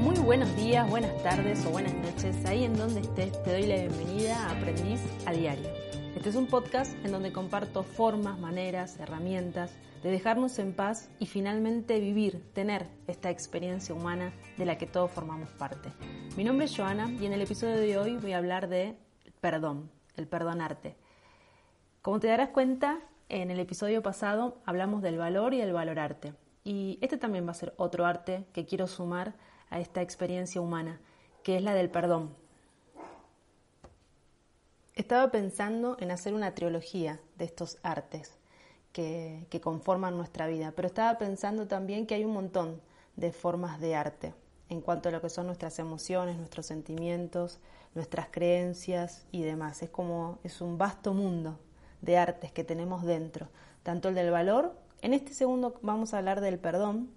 muy buenos días, buenas tardes o buenas noches. Ahí en donde estés te doy la bienvenida a Aprendiz a Diario. Este es un podcast en donde comparto formas, maneras, herramientas de dejarnos en paz y finalmente vivir, tener esta experiencia humana de la que todos formamos parte. Mi nombre es Joana y en el episodio de hoy voy a hablar de perdón, el perdonarte. Como te darás cuenta, en el episodio pasado hablamos del valor y el valorarte. Y este también va a ser otro arte que quiero sumar a esta experiencia humana, que es la del perdón. Estaba pensando en hacer una trilogía de estos artes que, que conforman nuestra vida, pero estaba pensando también que hay un montón de formas de arte en cuanto a lo que son nuestras emociones, nuestros sentimientos, nuestras creencias y demás. Es como es un vasto mundo de artes que tenemos dentro, tanto el del valor, en este segundo vamos a hablar del perdón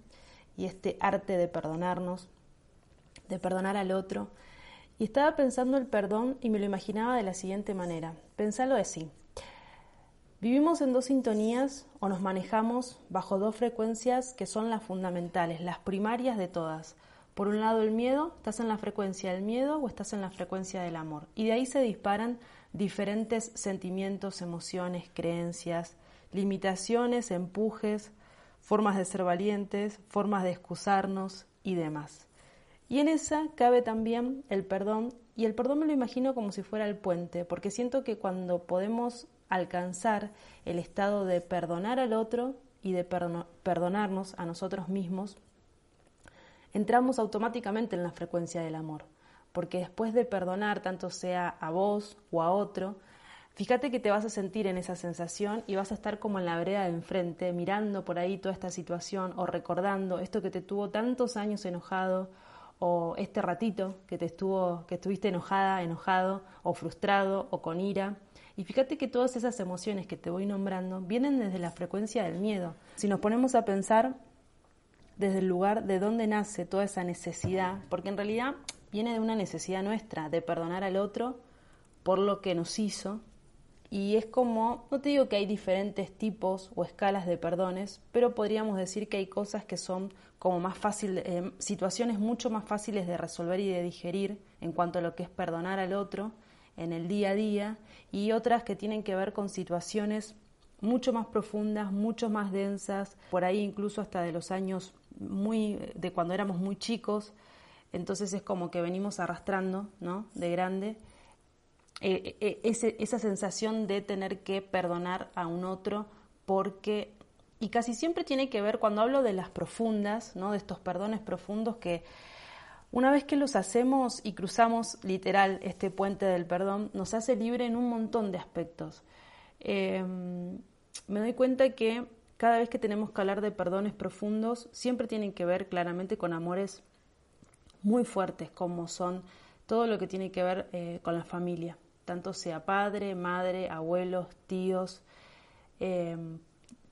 y este arte de perdonarnos, de perdonar al otro. Y estaba pensando el perdón y me lo imaginaba de la siguiente manera. Pensalo así. Vivimos en dos sintonías o nos manejamos bajo dos frecuencias que son las fundamentales, las primarias de todas. Por un lado el miedo, estás en la frecuencia del miedo o estás en la frecuencia del amor. Y de ahí se disparan diferentes sentimientos, emociones, creencias, limitaciones, empujes, formas de ser valientes, formas de excusarnos y demás. Y en esa cabe también el perdón, y el perdón me lo imagino como si fuera el puente, porque siento que cuando podemos alcanzar el estado de perdonar al otro y de perdonarnos a nosotros mismos, entramos automáticamente en la frecuencia del amor, porque después de perdonar, tanto sea a vos o a otro, fíjate que te vas a sentir en esa sensación y vas a estar como en la vereda de enfrente, mirando por ahí toda esta situación o recordando esto que te tuvo tantos años enojado o este ratito que te estuvo que estuviste enojada, enojado o frustrado o con ira. Y fíjate que todas esas emociones que te voy nombrando vienen desde la frecuencia del miedo. Si nos ponemos a pensar, desde el lugar de donde nace toda esa necesidad, porque en realidad viene de una necesidad nuestra, de perdonar al otro por lo que nos hizo. Y es como, no te digo que hay diferentes tipos o escalas de perdones, pero podríamos decir que hay cosas que son como más fáciles, eh, situaciones mucho más fáciles de resolver y de digerir en cuanto a lo que es perdonar al otro en el día a día, y otras que tienen que ver con situaciones mucho más profundas, mucho más densas, por ahí incluso hasta de los años muy, de cuando éramos muy chicos, entonces es como que venimos arrastrando, ¿no? De grande, eh, eh, esa sensación de tener que perdonar a un otro porque, y casi siempre tiene que ver, cuando hablo de las profundas, ¿no? De estos perdones profundos que una vez que los hacemos y cruzamos literal este puente del perdón, nos hace libre en un montón de aspectos. Em, me doy cuenta que cada vez que tenemos que hablar de perdones profundos, siempre tienen que ver claramente con amores muy fuertes, como son todo lo que tiene que ver eh, con la familia, tanto sea padre, madre, abuelos, tíos, em,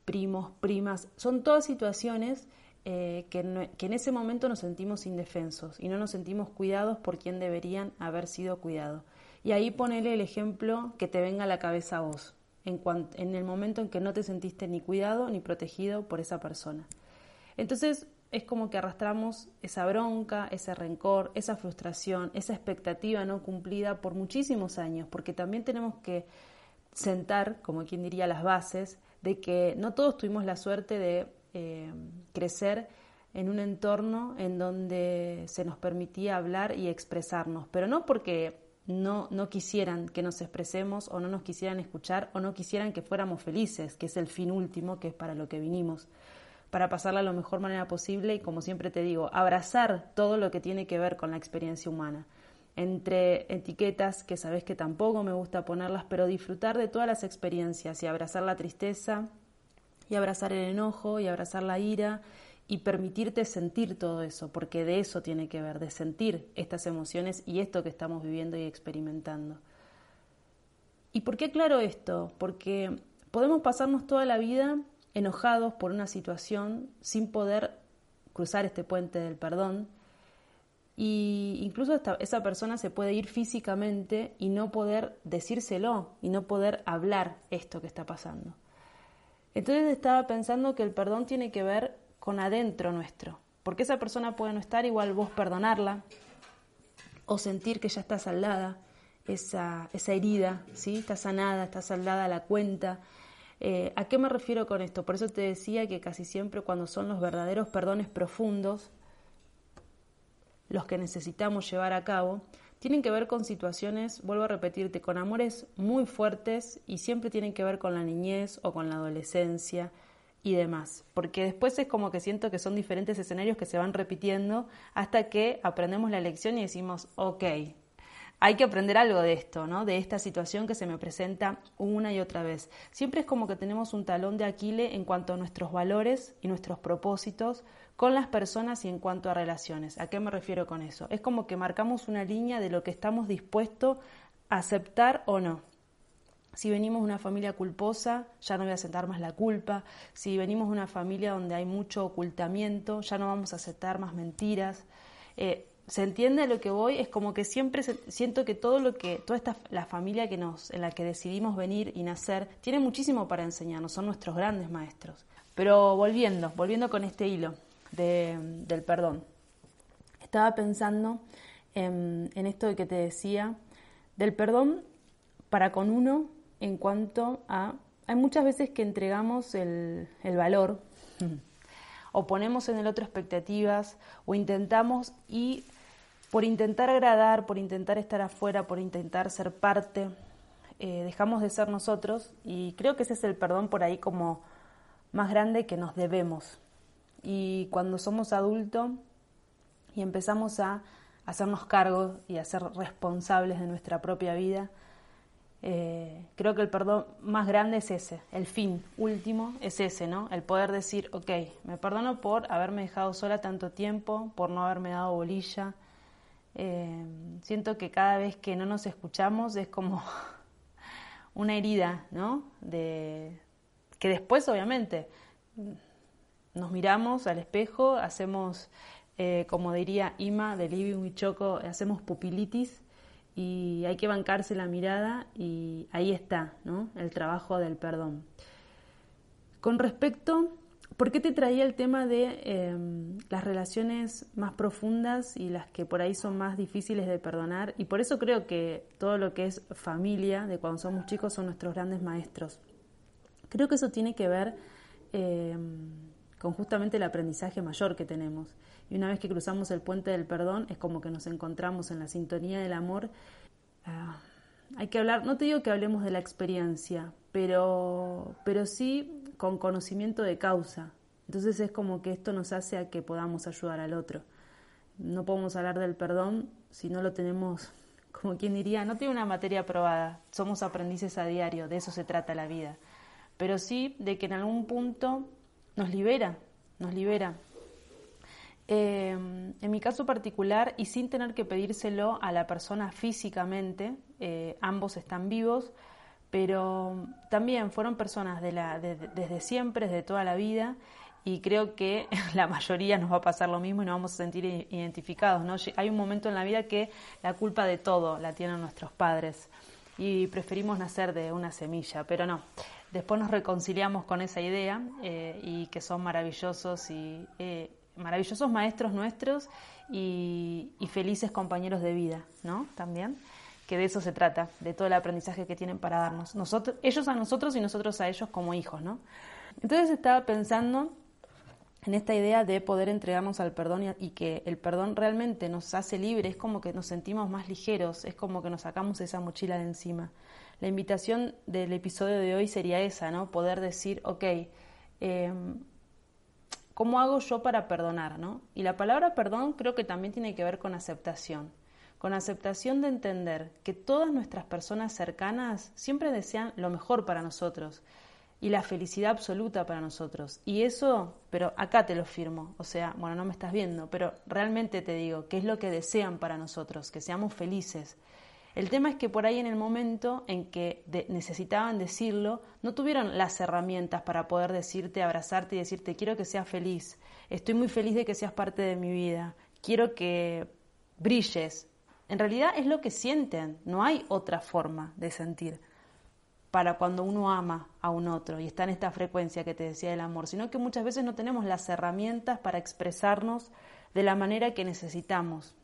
primos, primas. Son todas situaciones eh, que, que en ese momento nos sentimos indefensos y no nos sentimos cuidados por quien deberían haber sido cuidados. Y ahí ponele el ejemplo que te venga a la cabeza a vos en, el momento en que no te sentiste ni cuidado ni protegido por esa persona. Entonces es como que arrastramos esa bronca, ese rencor, esa frustración, esa expectativa no cumplida por muchísimos años, porque también tenemos que sentar, como quien diría, las bases de que no todos tuvimos la suerte de eh, crecer en un entorno en donde se nos permitía hablar y expresarnos, pero no porque no, no quisieran que nos expresemos o no nos quisieran escuchar o no quisieran que fuéramos felices, que es el fin último, que es para lo que vinimos, para pasarla de la mejor manera posible y como siempre te digo, abrazar todo lo que tiene que ver con la experiencia humana. entre etiquetas que sabes que tampoco me gusta ponerlas, pero disfrutar de todas las experiencias y abrazar la tristeza y abrazar el enojo y abrazar la ira y permitirte sentir todo eso, porque de eso tiene que ver, de sentir estas emociones y esto que estamos viviendo y experimentando. ¿Y por qué aclaro esto? Porque podemos pasarnos toda la vida enojados por una situación sin poder cruzar este puente del perdón y incluso esa persona se puede ir físicamente y no poder decírselo y no poder hablar esto que está pasando. Entonces estaba pensando que el perdón tiene que ver con adentro nuestro, porque esa persona puede no estar igual vos perdonarla o sentir que ya está saldada esa, esa herida, ¿sí? está sanada, está saldada la cuenta, eh, ¿A qué me refiero con esto? Por eso te decía que casi siempre cuando son los verdaderos perdones profundos, los que necesitamos llevar a cabo, tienen que ver con situaciones, vuelvo a repetirte, con amores muy fuertes y siempre tienen que ver con la niñez o con la adolescencia y demás. Porque después es como que siento que son diferentes escenarios que se van repitiendo hasta que aprendemos la lección y decimos, ok, hay que aprender algo de esto, ¿no? De esta situación que se me presenta una y otra vez. Siempre es como que tenemos un talón de Aquiles en cuanto a nuestros valores y nuestros propósitos con las personas y en cuanto a relaciones. ¿A qué me refiero con eso? Es como que marcamos una línea de lo que estamos dispuestos a aceptar o no. Si venimos de una familia culposa, ya no voy a aceptar más la culpa. Si venimos de una familia donde hay mucho ocultamiento, ya no vamos a aceptar más mentiras. Eh, ¿Se entiende a lo que voy? Es como que siempre siento que todo lo que, toda esta, la familia que nos, en la que decidimos venir y nacer, tiene muchísimo para enseñarnos, son nuestros grandes maestros. Pero volviendo, volviendo con este hilo del perdón. Estaba pensando en, esto de que te decía, del perdón para con uno en cuanto a... Hay muchas veces que entregamos el, valor o ponemos en el otro expectativas o intentamos y por intentar agradar, por intentar estar afuera, por intentar ser parte, eh, dejamos de ser nosotros y creo que ese es el perdón por ahí como más grande que nos debemos. Y cuando somos adultos y empezamos a hacernos cargo y a ser responsables de nuestra propia vida, eh, creo que el perdón más grande es ese, el fin último es ese, ¿no? El poder decir, ok, me perdono por haberme dejado sola tanto tiempo, por no haberme dado bolilla, eh, siento que cada vez que no nos escuchamos es como una herida, ¿no? De, que después, obviamente, nos miramos al espejo, hacemos, eh, como diría Ima de Living Choco, hacemos pupilitis y hay que bancarse la mirada y ahí está, ¿no? El trabajo del perdón. Con respecto ¿Por qué te traía el tema de em, las relaciones más profundas y las que por ahí son más difíciles de perdonar? Y por eso creo que todo lo que es familia, de cuando somos chicos, son nuestros grandes maestros. Creo que eso tiene que ver em, con justamente el aprendizaje mayor que tenemos. Y una vez que cruzamos el puente del perdón, es como que nos encontramos en la sintonía del amor. Ah, hay que hablar, no te digo que hablemos de la experiencia, pero, pero sí con conocimiento de causa. Entonces es como que esto nos hace a que podamos ayudar al otro. No podemos hablar del perdón si no lo tenemos, como quien diría, no tiene una materia aprobada. Somos aprendices a diario, de eso se trata la vida. Pero sí de que en algún punto nos libera, nos libera. Eh, en mi caso particular, y sin tener que pedírselo a la persona físicamente, eh, ambos están vivos, pero también fueron personas desde siempre, desde toda la vida, y creo que la mayoría nos va a pasar lo mismo y nos vamos a sentir identificados. ¿no? Hay un momento en la vida que la culpa de todo la tienen nuestros padres y preferimos nacer de una semilla, pero no. Después nos reconciliamos con esa idea eh, y que son maravillosos y eh, maravillosos maestros nuestros y, y felices compañeros de vida, ¿no? También que de eso se trata, de todo el aprendizaje que tienen para darnos. Nosotros, ellos a nosotros y nosotros a ellos como hijos, ¿no? Entonces estaba pensando en esta idea de poder entregarnos al perdón y, que el perdón realmente nos hace libres, es como que nos sentimos más ligeros, es como que nos sacamos esa mochila de encima. La invitación del episodio de hoy sería esa, ¿no? Poder decir, ok, em, ¿cómo hago yo para perdonar, ¿no? Y la palabra perdón creo que también tiene que ver con aceptación con aceptación de entender que todas nuestras personas cercanas siempre desean lo mejor para nosotros y la felicidad absoluta para nosotros. Y eso, pero acá te lo firmo, o sea, bueno, no me estás viendo, pero realmente te digo, ¿qué es lo que desean para nosotros? Que seamos felices. El tema es que por ahí en el momento en que necesitaban decirlo, no tuvieron las herramientas para poder decirte, abrazarte y decirte, quiero que seas feliz, estoy muy feliz de que seas parte de mi vida, quiero que brilles. En realidad es lo que sienten, no hay otra forma de sentir para cuando uno ama a un otro y está en esta frecuencia que te decía del amor, sino que muchas veces no tenemos las herramientas para expresarnos de la manera que necesitamos.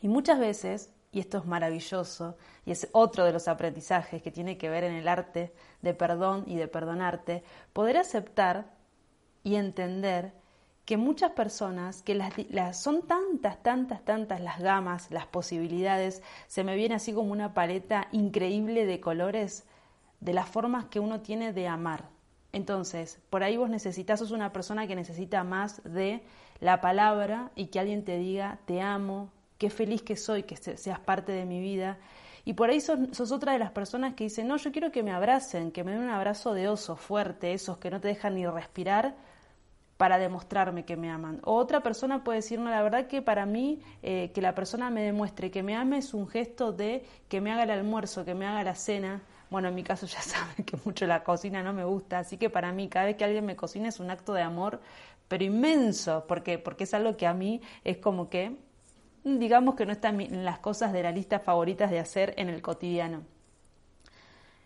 Y muchas veces, y esto es maravilloso, y es otro de los aprendizajes que tiene que ver en el arte de perdón y de perdonarte, poder aceptar y entender que muchas personas, que las, son tantas, tantas, tantas las gamas, las posibilidades, se me viene así como una paleta increíble de colores de las formas que uno tiene de amar. Entonces, por ahí vos necesitas, sos una persona que necesita más de la palabra y que alguien te diga, te amo, qué feliz que soy, que seas parte de mi vida. Y por ahí sos, sos, otra de las personas que dicen, no, yo quiero que me abracen, que me den un abrazo de oso fuerte, esos que no te dejan ni respirar, para demostrarme que me aman. O otra persona puede decir, no, la verdad que para mí eh, que la persona me demuestre que me ame es un gesto de que me haga el almuerzo, que me haga la cena. Bueno, en mi caso ya saben que mucho la cocina no me gusta, así que para mí cada vez que alguien me cocina es un acto de amor, pero inmenso, porque, porque es algo que a mí es como que, digamos que no está en las cosas de la lista favoritas de hacer en el cotidiano.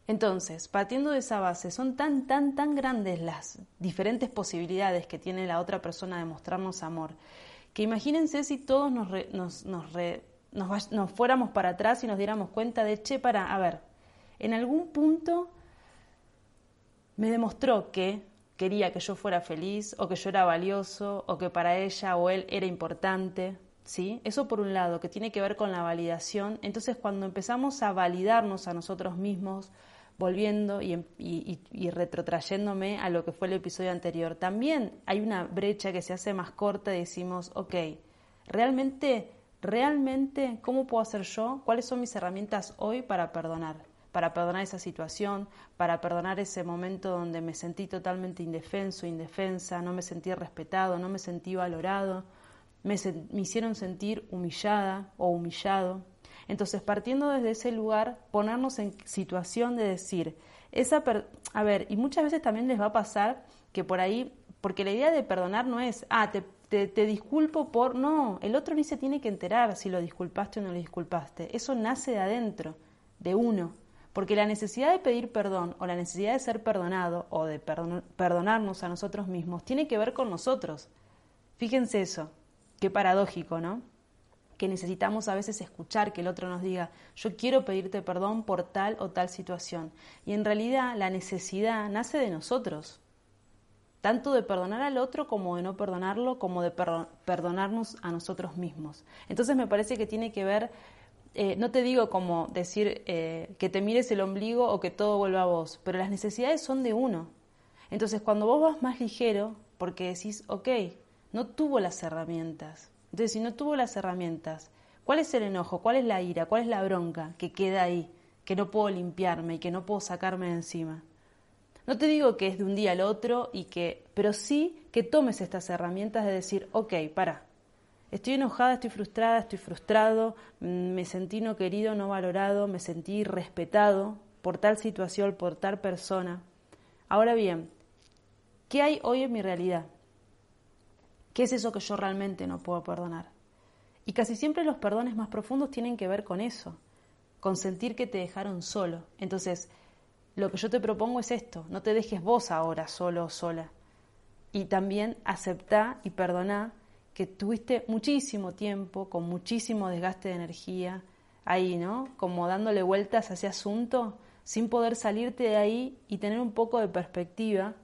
Entonces, partiendo de esa base, son tan, tan, tan grandes las diferentes posibilidades que tiene la otra persona de mostrarnos amor, que imagínense si todos nos, nos, nos, nos, fuéramos para atrás y nos diéramos cuenta de, che, para, a ver, en algún punto me demostró que quería que yo fuera feliz o que yo era valioso o que para ella o él era importante, ¿sí? Eso por un lado, que tiene que ver con la validación. Entonces, cuando empezamos a validarnos a nosotros mismos, volviendo em, y, retrotrayéndome a lo que fue el episodio anterior, también hay una brecha que se hace más corta y decimos, ok, realmente, realmente, ¿cómo puedo hacer yo? ¿Cuáles son mis herramientas hoy para perdonar? Para perdonar esa situación, para perdonar ese momento donde me sentí totalmente indefenso, indefensa, no me sentí respetado, no me sentí valorado, me, me hicieron sentir humillada o humillado entonces, partiendo desde ese lugar, ponernos en situación de decir, esa a ver, y muchas veces también les va a pasar que por ahí, porque la idea de perdonar no es, ah, te, te, disculpo por, no, el otro ni se tiene que enterar si lo disculpaste o no lo disculpaste, eso nace de adentro, de uno, porque la necesidad de pedir perdón o la necesidad de ser perdonado o de perdonarnos a nosotros mismos tiene que ver con nosotros. Fíjense eso, qué paradójico, ¿no? Que necesitamos a veces escuchar que el otro nos diga, yo quiero pedirte perdón por tal o tal situación. Y en realidad la necesidad nace de nosotros, tanto de perdonar al otro como de no perdonarlo, como de perdonarnos a nosotros mismos. Entonces me parece que tiene que ver, eh, no te digo como decir eh, que te mires el ombligo o que todo vuelva a vos, pero las necesidades son de uno. Entonces cuando vos vas más ligero, porque decís, ok, no tuvo las herramientas, entonces, si no tuvo las herramientas, ¿cuál es el enojo? ¿Cuál es la ira? ¿Cuál es la bronca que queda ahí, que no puedo limpiarme y que no puedo sacarme de encima? No te digo que es de un día al otro y que, pero sí que tomes estas herramientas de decir, ok, para, estoy enojada, estoy frustrada, estoy frustrado, mm, me sentí no querido, no valorado, me sentí respetado por tal situación, por tal persona. Ahora bien, ¿qué hay hoy en mi realidad? ¿Qué es eso que yo realmente no puedo perdonar? Y casi siempre los perdones más profundos tienen que ver con eso, con sentir que te dejaron solo. Entonces, lo que yo te propongo es esto, no te dejes vos ahora solo o sola. Y también aceptá y perdoná que tuviste muchísimo tiempo, con muchísimo desgaste de energía, ahí, ¿no? Como dándole vueltas a ese asunto, sin poder salirte de ahí y tener un poco de perspectiva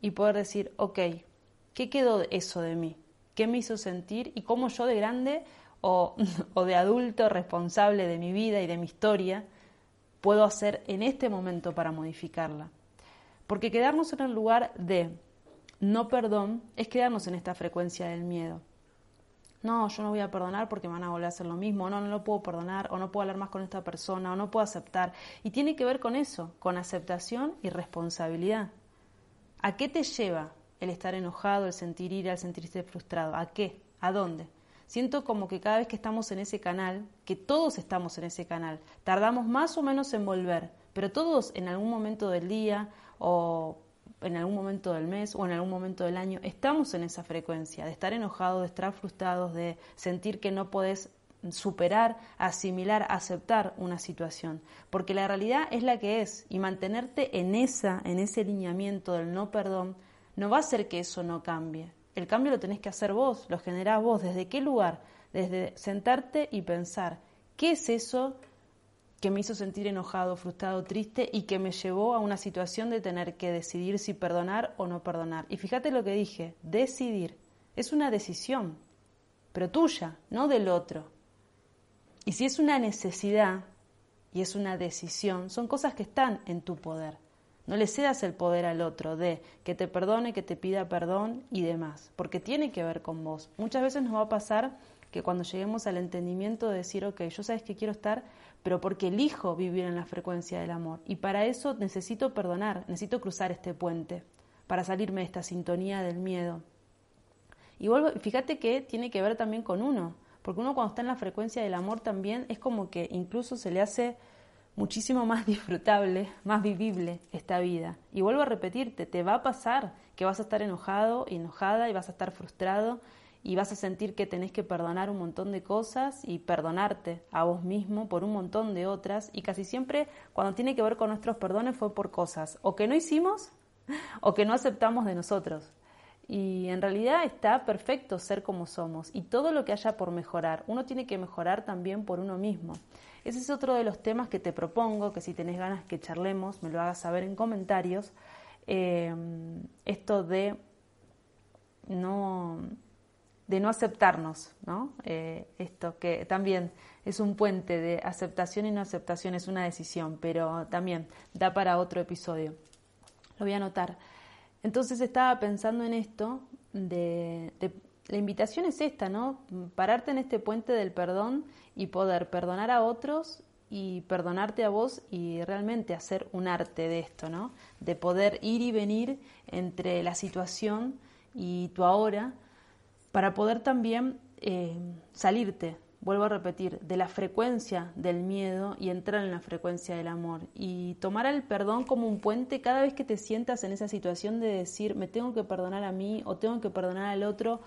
y poder decir, ok, ¿Qué quedó eso de mí? ¿Qué me hizo sentir? ¿Y cómo yo de grande o, de adulto responsable de mi vida y de mi historia puedo hacer en este momento para modificarla? Porque quedarnos en el lugar de no perdón es quedarnos en esta frecuencia del miedo. no, yo no voy a perdonar porque me van a volver a hacer lo mismo, no, no lo puedo perdonar, o no puedo hablar más con esta persona, o no puedo aceptar. Y tiene que ver con eso, con aceptación y responsabilidad. ¿A qué te lleva el estar enojado, el sentir ira, el sentirse frustrado? ¿A qué? ¿A dónde? Siento como que cada vez que estamos en ese canal, que todos estamos en ese canal, tardamos más o menos en volver, pero todos en algún momento del día o en algún momento del mes o en algún momento del año, estamos en esa frecuencia de estar enojados, de estar frustrados, de sentir que no podés superar, asimilar, aceptar una situación, porque la realidad es la que es y mantenerte en esa en ese lineamiento del no perdón no va a hacer que eso no cambie. El cambio lo tenés que hacer vos, lo generás vos, ¿desde qué lugar? Desde sentarte y pensar, ¿qué es eso que me hizo sentir enojado, frustrado, triste y que me llevó a una situación de tener que decidir si perdonar o no perdonar. Y fíjate lo que dije, decidir. Es una decisión, pero tuya, no del otro. Y si es una necesidad y es una decisión, son cosas que están en tu poder. No le cedas el poder al otro de que te perdone, que te pida perdón y demás, porque tiene que ver con vos. Muchas veces nos va a pasar que cuando lleguemos al entendimiento de decir, ok, yo sabes que quiero estar, pero porque elijo vivir en la frecuencia del amor. Y para eso necesito perdonar, necesito cruzar este puente, para salirme de esta sintonía del miedo. Y vuelvo, fíjate que tiene que ver también con uno, porque uno cuando está en la frecuencia del amor también es como que incluso se le hace muchísimo más disfrutable, más vivible esta vida. Y vuelvo a repetirte, te va a pasar que vas a estar enojado, enojada y vas a estar frustrado y vas a sentir que tenés que perdonar un montón de cosas y perdonarte a vos mismo por un montón de otras y casi siempre cuando tiene que ver con nuestros perdones fue por cosas o que no hicimos o que no aceptamos de nosotros. Y en realidad está perfecto ser como somos y todo lo que haya por mejorar, uno tiene que mejorar también por uno mismo. Ese es otro de los temas que te propongo, que si tenés ganas que charlemos, me lo hagas saber en comentarios. Eh, esto de no de no aceptarnos, ¿no? Eh, esto que también es un puente de aceptación y no aceptación, es una decisión, pero también da para otro episodio. Lo voy a anotar. Entonces estaba pensando en esto, de, la invitación es esta, ¿no? Pararte en este puente del perdón y poder perdonar a otros y perdonarte a vos y realmente hacer un arte de esto, ¿no? De poder ir y venir entre la situación y tu ahora para poder también eh, salirte, vuelvo a repetir, de la frecuencia del miedo y entrar en la frecuencia del amor. Y tomar el perdón como un puente cada vez que te sientas en esa situación de decir, me tengo que perdonar a mí o tengo que perdonar al otro,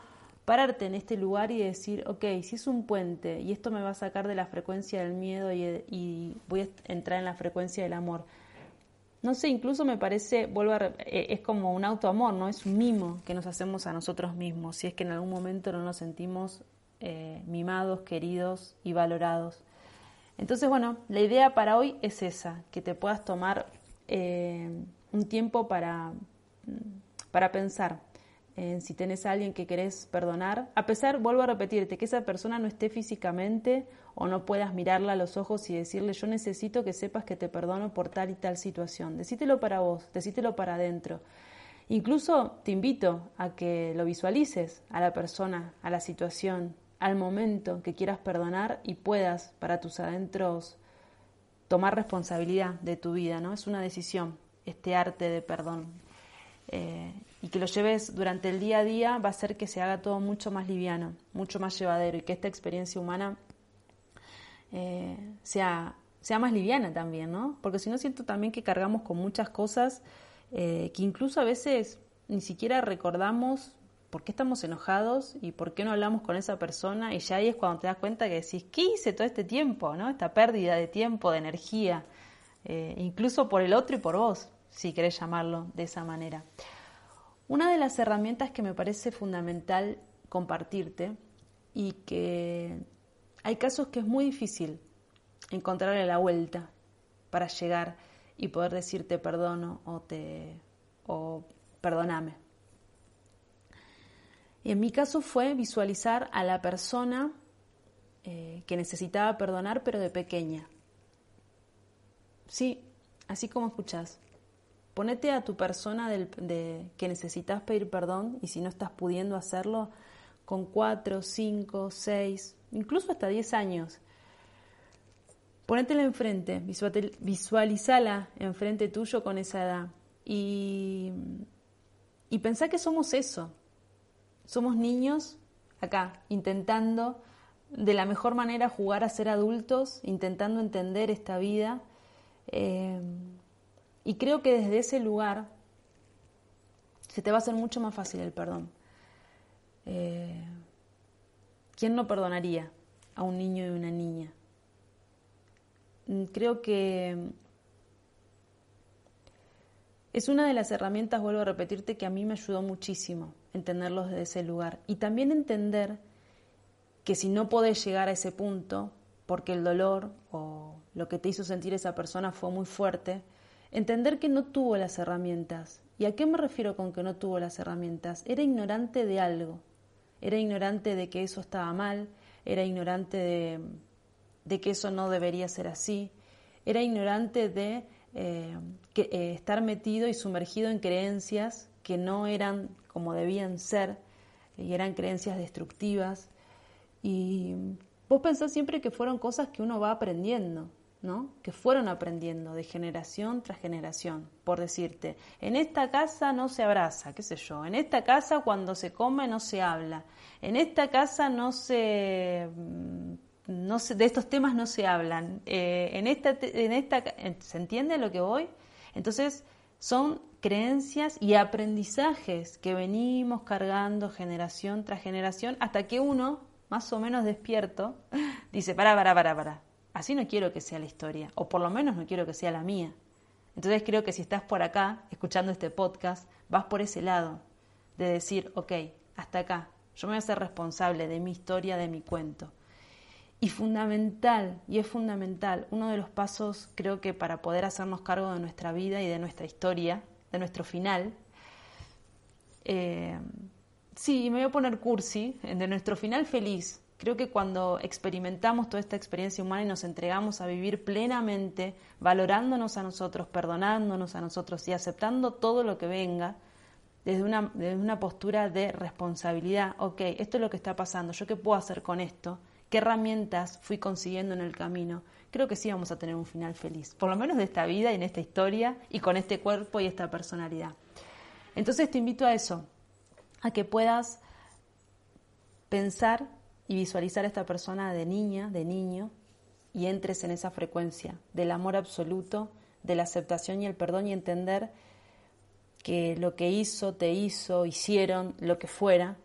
pararte en este lugar y decir, ok, si es un puente y esto me va a sacar de la frecuencia del miedo y, voy a entrar en la frecuencia del amor no sé, incluso me parece, a, eh, es como un autoamor, ¿no? Es un mimo que nos hacemos a nosotros mismos, si es que en algún momento no nos sentimos eh, mimados, queridos y valorados. Entonces, bueno, la idea para hoy es esa, que te puedas tomar eh, un tiempo para, para pensar si tenés a alguien que querés perdonar, a pesar, vuelvo a repetirte, que esa persona no esté físicamente o no puedas mirarla a los ojos y decirle yo necesito que sepas que te perdono por tal y tal situación. Decítelo para vos, decítelo para adentro. Incluso te invito a que lo visualices a la persona, a la situación, al momento que quieras perdonar y puedas para tus adentros tomar responsabilidad de tu vida, ¿no? Es una decisión, este arte de perdón. Eh, y que lo lleves durante el día a día va a hacer que se haga todo mucho más liviano, mucho más llevadero y que esta experiencia humana eh, sea, sea más liviana también, ¿no? Porque si no siento también que cargamos con muchas cosas eh, que incluso a veces ni siquiera recordamos por qué estamos enojados y por qué no hablamos con esa persona y ya ahí es cuando te das cuenta que decís, ¿qué hice todo este tiempo? ¿no? Esta pérdida de tiempo, de energía, eh, incluso por el otro y por vos, si querés llamarlo de esa manera. Una de las herramientas que me parece fundamental compartirte y que hay casos que es muy difícil encontrarle la vuelta para llegar y poder decirte perdono o te o perdóname. En mi caso fue visualizar a la persona eh, que necesitaba perdonar, pero de pequeña. Sí, así como escuchás. Ponete a tu persona de, que necesitas pedir perdón y si no estás pudiendo hacerlo, con 4, 5, 6, incluso hasta 10 años. Ponétela enfrente, visualizala enfrente tuyo con esa edad y, y pensá que somos eso. Somos niños acá, intentando de la mejor manera jugar a ser adultos, intentando entender esta vida. Eh, y creo que desde ese lugar se te va a hacer mucho más fácil el perdón. Eh, ¿Quién no perdonaría a un niño y una niña? Mm, creo que es una de las herramientas, vuelvo a repetirte, que a mí me ayudó muchísimo entenderlos desde ese lugar. Y también entender que si no podés llegar a ese punto, porque el dolor o lo que te hizo sentir esa persona fue muy fuerte, entender que no tuvo las herramientas. ¿Y a qué me refiero con que no tuvo las herramientas? Era ignorante de algo. Era ignorante de que eso estaba mal, era ignorante de, que eso no debería ser así, era ignorante de eh, que, eh, estar metido y sumergido en creencias que no eran como debían ser y eran creencias destructivas. Y vos pensás siempre que fueron cosas que uno va aprendiendo, ¿no? Que fueron aprendiendo de generación tras generación. Por decirte, en esta casa no se abraza, qué sé yo, en esta casa cuando se come no se habla, en esta casa no se no de estos temas no se hablan. Eh, en esta, en esta, ¿Se entiende lo que voy? Entonces, son creencias y aprendizajes que venimos cargando generación tras generación hasta que uno, más o menos despierto, dice, para, para, para, para, así no quiero que sea la historia, o por lo menos no quiero que sea la mía. Entonces creo que si estás por acá, escuchando este podcast, vas por ese lado, de decir, ok, hasta acá, yo me voy a ser responsable de mi historia, de mi cuento. Y fundamental, y es fundamental, uno de los pasos creo que para poder hacernos cargo de nuestra vida y de nuestra historia, de nuestro final, eh, sí, me voy a poner cursi, de nuestro final feliz. Creo que cuando experimentamos toda esta experiencia humana y nos entregamos a vivir plenamente, valorándonos a nosotros, perdonándonos a nosotros y aceptando todo lo que venga, desde una, desde una postura de responsabilidad, ok, esto es lo que está pasando, ¿yo qué puedo hacer con esto? qué herramientas fui consiguiendo en el camino, creo que sí vamos a tener un final feliz, por lo menos de esta vida y en esta historia y con este cuerpo y esta personalidad. Entonces te invito a eso, a que puedas pensar y visualizar a esta persona de niña, de niño, y entres en esa frecuencia del amor absoluto, de la aceptación y el perdón y entender que lo que hizo, te hizo, hicieron, lo que fuera,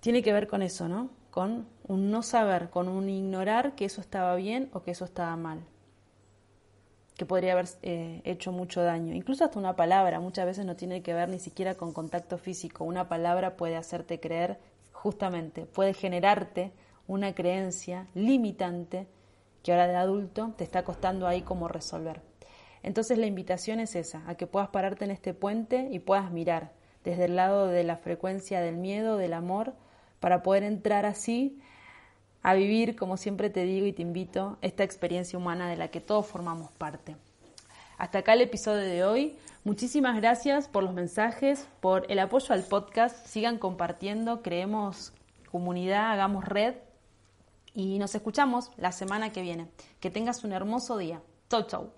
tiene que ver con eso, ¿no? con un no saber, con un ignorar que eso estaba bien o que eso estaba mal, que podría haber eh, hecho mucho daño. Incluso hasta una palabra muchas veces no tiene que ver ni siquiera con contacto físico. Una palabra puede hacerte creer, justamente, puede generarte una creencia limitante que ahora de adulto te está costando ahí como resolver. Entonces la invitación es esa, a que puedas pararte en este puente y puedas mirar desde el lado de la frecuencia del miedo, del amor, para poder entrar así a vivir, como siempre te digo y te invito, esta experiencia humana de la que todos formamos parte. Hasta acá el episodio de hoy. Muchísimas gracias por los mensajes, por el apoyo al podcast. Sigan compartiendo, creemos comunidad, hagamos red y nos escuchamos la semana que viene. Que tengas un hermoso día. Chau, chau.